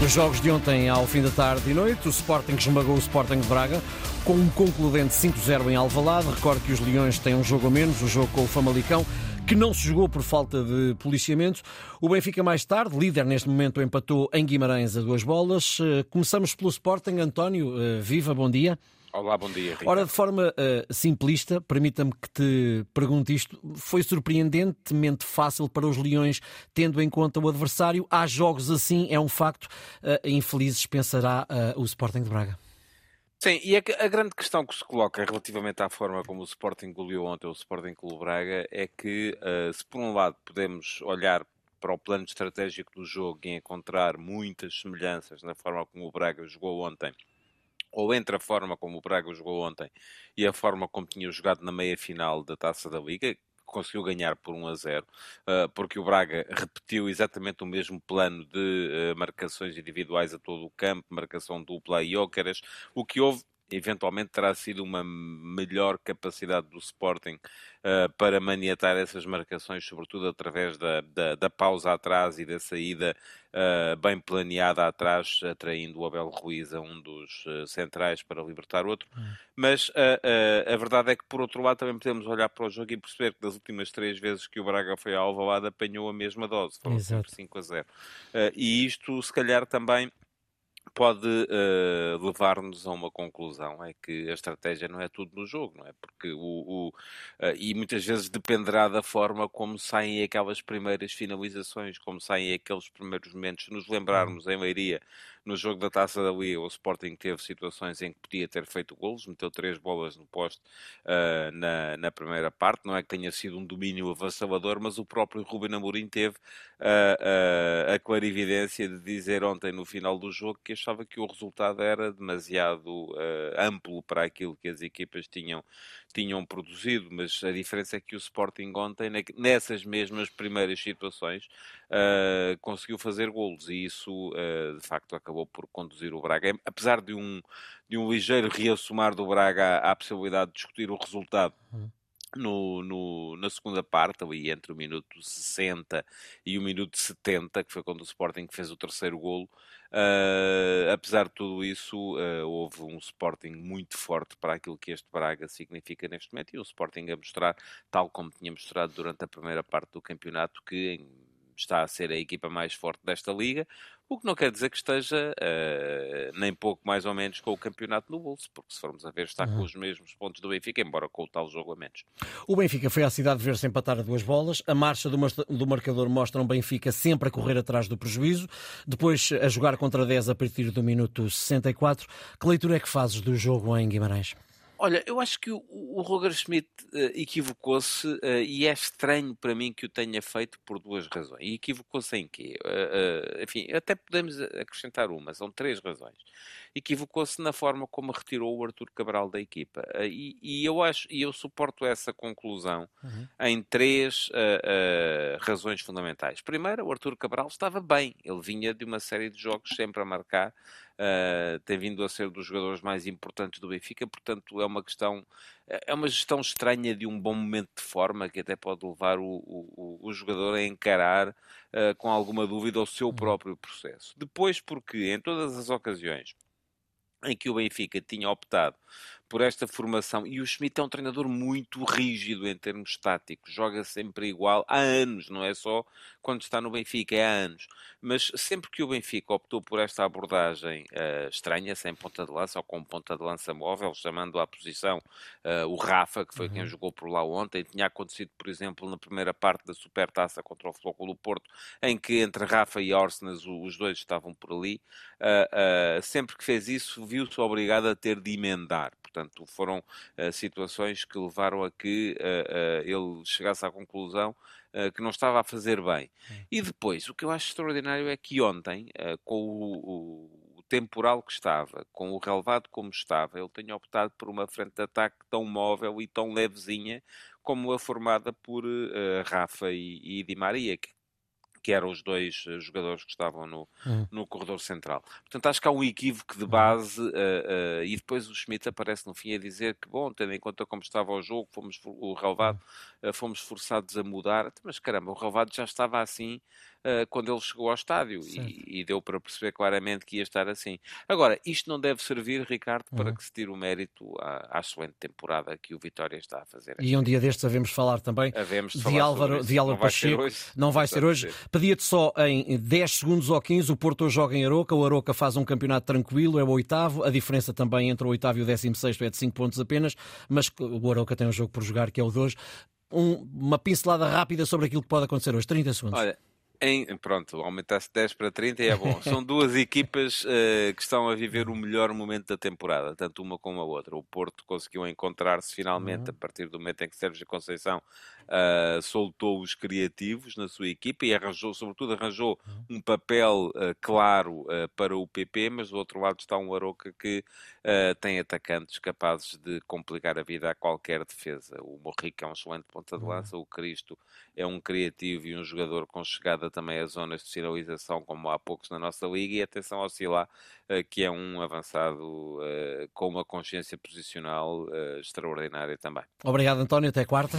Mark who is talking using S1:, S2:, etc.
S1: Nos jogos de ontem ao fim da tarde e noite, o Sporting esmagou o Sporting de Braga com um concludente 5-0 em Alvalade. Recordo que os Leões têm um jogo a menos, o jogo com o Famalicão, que não se jogou por falta de policiamento. O Benfica mais tarde, líder neste momento, empatou em Guimarães a duas bolas. Eh, começamos pelo Sporting. António, eh, viva, bom dia.
S2: Olá, bom dia. Ricardo.
S1: Ora, de forma uh, simplista, permita-me que te pergunte isto. Foi surpreendentemente fácil para os Leões, tendo em conta o adversário. Há jogos assim, é um facto. Uh, infelizes pensará uh, o Sporting de Braga.
S2: Sim, e a, a, grande questão que se coloca relativamente à forma como o Sporting goleou ontem o Sporting Clube Braga é que, se por um lado podemos olhar para o plano estratégico do jogo e encontrar muitas semelhanças na forma como o Braga jogou ontem ou entre a forma como o Braga jogou ontem e a forma como tinha jogado na meia-final da Taça da Liga, conseguiu ganhar por 1 a 0, ah, porque o Braga repetiu exatamente o mesmo plano de ah, marcações individuais a todo o campo, marcação dupla e ócaras. O que houve eventualmente terá sido uma melhor capacidade do Sporting uh, para maniatar essas marcações, sobretudo através da, da, da pausa atrás e da saída uh, bem planeada atrás, atraindo o Abel Ruiz a um dos uh, centrais para libertar outro. Hum. Mas a verdade é que, por outro lado, também podemos olhar para o jogo e perceber que das últimas três vezes que o Braga foi ao Alvalade apanhou a mesma dose, foram Exato. sempre 5 a 0. e isto, se calhar, também pode uh, levar-nos a uma conclusão, é que a estratégia não é tudo no jogo, não é? Porque o, o uh, e muitas vezes dependerá da forma como saem aquelas primeiras finalizações, como saem aqueles primeiros momentos. Se nos lembrarmos em Leiria, no jogo da Taça da Liga, o Sporting teve situações em que podia ter feito golos, meteu três bolas no poste uh, na, na primeira parte. Não é que tenha sido um domínio avassalador, mas o próprio Ruben Amorim teve uh, uh, a clarividência de dizer ontem no final do jogo que achava que o resultado era demasiado amplo para aquilo que as equipas tinham, tinham produzido. Mas a diferença é que o Sporting ontem, nessas mesmas primeiras situações, conseguiu fazer golos e isso de facto acabou por conduzir o Braga. Apesar de um, de um ligeiro reassumar do Braga à, à possibilidade de discutir o resultado. Uhum. No, no, na segunda parte, ali entre o minuto 60 e o minuto 70, que foi quando o Sporting fez o terceiro golo, uh, apesar de tudo isso, uh, houve um Sporting muito forte para aquilo que este Braga significa neste momento, e o Sporting a mostrar, tal como tinha mostrado durante a primeira parte do campeonato, que está a ser a equipa mais forte desta liga, o que não quer dizer que esteja uh, nem pouco mais ou menos com o campeonato no bolso, porque se formos a ver está uhum. com os mesmos pontos do Benfica, embora com o tal jogo a menos.
S1: O Benfica foi à cidade de ver-se empatar a duas bolas, a marcha do, do marcador mostra um Benfica sempre a correr atrás do prejuízo, depois a jogar contra 10 a partir do minuto 64. Que leitura é que fazes do jogo em Guimarães?
S2: Olha, eu acho que o, o Roger Schmidt uh, equivocou-se uh, e é estranho para mim que o tenha feito por duas razões. E equivocou-se em quê? Uh, enfim, até podemos acrescentar uma, são três razões. Equivocou-se na forma como retirou o Arthur Cabral da equipa. E, e, eu acho, e eu suporto essa conclusão uhum. em três razões fundamentais. Primeiro, o Arthur Cabral estava bem. Ele vinha de uma série de jogos sempre a marcar uh, tem vindo a ser dos jogadores mais importantes do Benfica, portanto é uma questão, é uma gestão estranha de um bom momento de forma que até pode levar o, o, o jogador a encarar uh, com alguma dúvida o seu uhum. próprio processo. Depois, porque em todas as ocasiões em que o Benfica tinha optado por esta formação. E o Schmidt é um treinador muito rígido em termos táticos, joga sempre igual há anos, não é só quando está no Benfica, é há anos. Mas sempre que o Benfica optou por esta abordagem uh, estranha, sem ponta de lança ou com ponta de lança móvel, chamando à posição uh, o Rafa, que foi uhum. quem jogou por lá ontem, tinha acontecido, por exemplo, na primeira parte da Supertaça contra o Flóculo Porto, em que entre Rafa e Orsenas os dois estavam por ali. Uh, sempre que fez isso, viu-se obrigado a ter de emendar. Portanto, foram uh, situações que levaram a que uh, ele chegasse à conclusão que não estava a fazer bem. E depois, o que eu acho extraordinário é que ontem, com o, o temporal que estava, com o relevado como estava, ele tenha optado por uma frente de ataque tão móvel e tão levezinha como a formada por Rafa e, e Di Maria, que que eram os dois eh, jogadores que estavam no, uhum. no corredor central. Portanto, acho que há um equívoco de base uh, uh, e depois o Schmidt aparece no fim a dizer que, bom, tendo em conta como estava o jogo, fomos, o relevado, uh, fomos forçados a mudar. Mas caramba, o relevado já estava assim uh, quando ele chegou ao estádio e, e, deu para perceber claramente que ia estar assim. Agora, isto não deve servir, Ricardo, para uhum. que se tire o mérito à, à excelente temporada que o Vitória está a fazer.
S1: E um dia destes havemos falar também havemos de, falar Álvaro, de Álvaro não Pacheco. Vai não vai ser hoje. Pedia-te só em 10 segundos ou 15, o Porto joga em Aroca, o Aroca faz um campeonato tranquilo, é o oitavo, a diferença também entre o oitavo e o décimo sexto é de 5 pontos apenas, mas o Aroca tem um jogo por jogar que é o de hoje. Um, uma pincelada rápida sobre aquilo que pode acontecer hoje, 30 segundos.
S2: Olha, em, pronto, aumentasse 10 para 30 e é bom. São duas equipas uh, que estão a viver o melhor momento da temporada, tanto uma como a outra. O Porto conseguiu encontrar-se finalmente uhum. a partir do momento em que Sérgio Conceição uh, soltou os criativos na sua equipa e arranjou, sobretudo, arranjou uhum. um papel uh, claro para o PP, mas do outro lado está um Aroca que tem atacantes capazes de complicar a vida a qualquer defesa. O Morrica é um excelente ponta de uhum. lança, o Cristo é um criativo e um jogador com chegada também as zonas de sinalização, como há poucos na nossa liga, e atenção ao Silá, eh, que é um avançado eh, com uma consciência posicional eh, extraordinária também.
S1: Obrigado, António. Até quarta.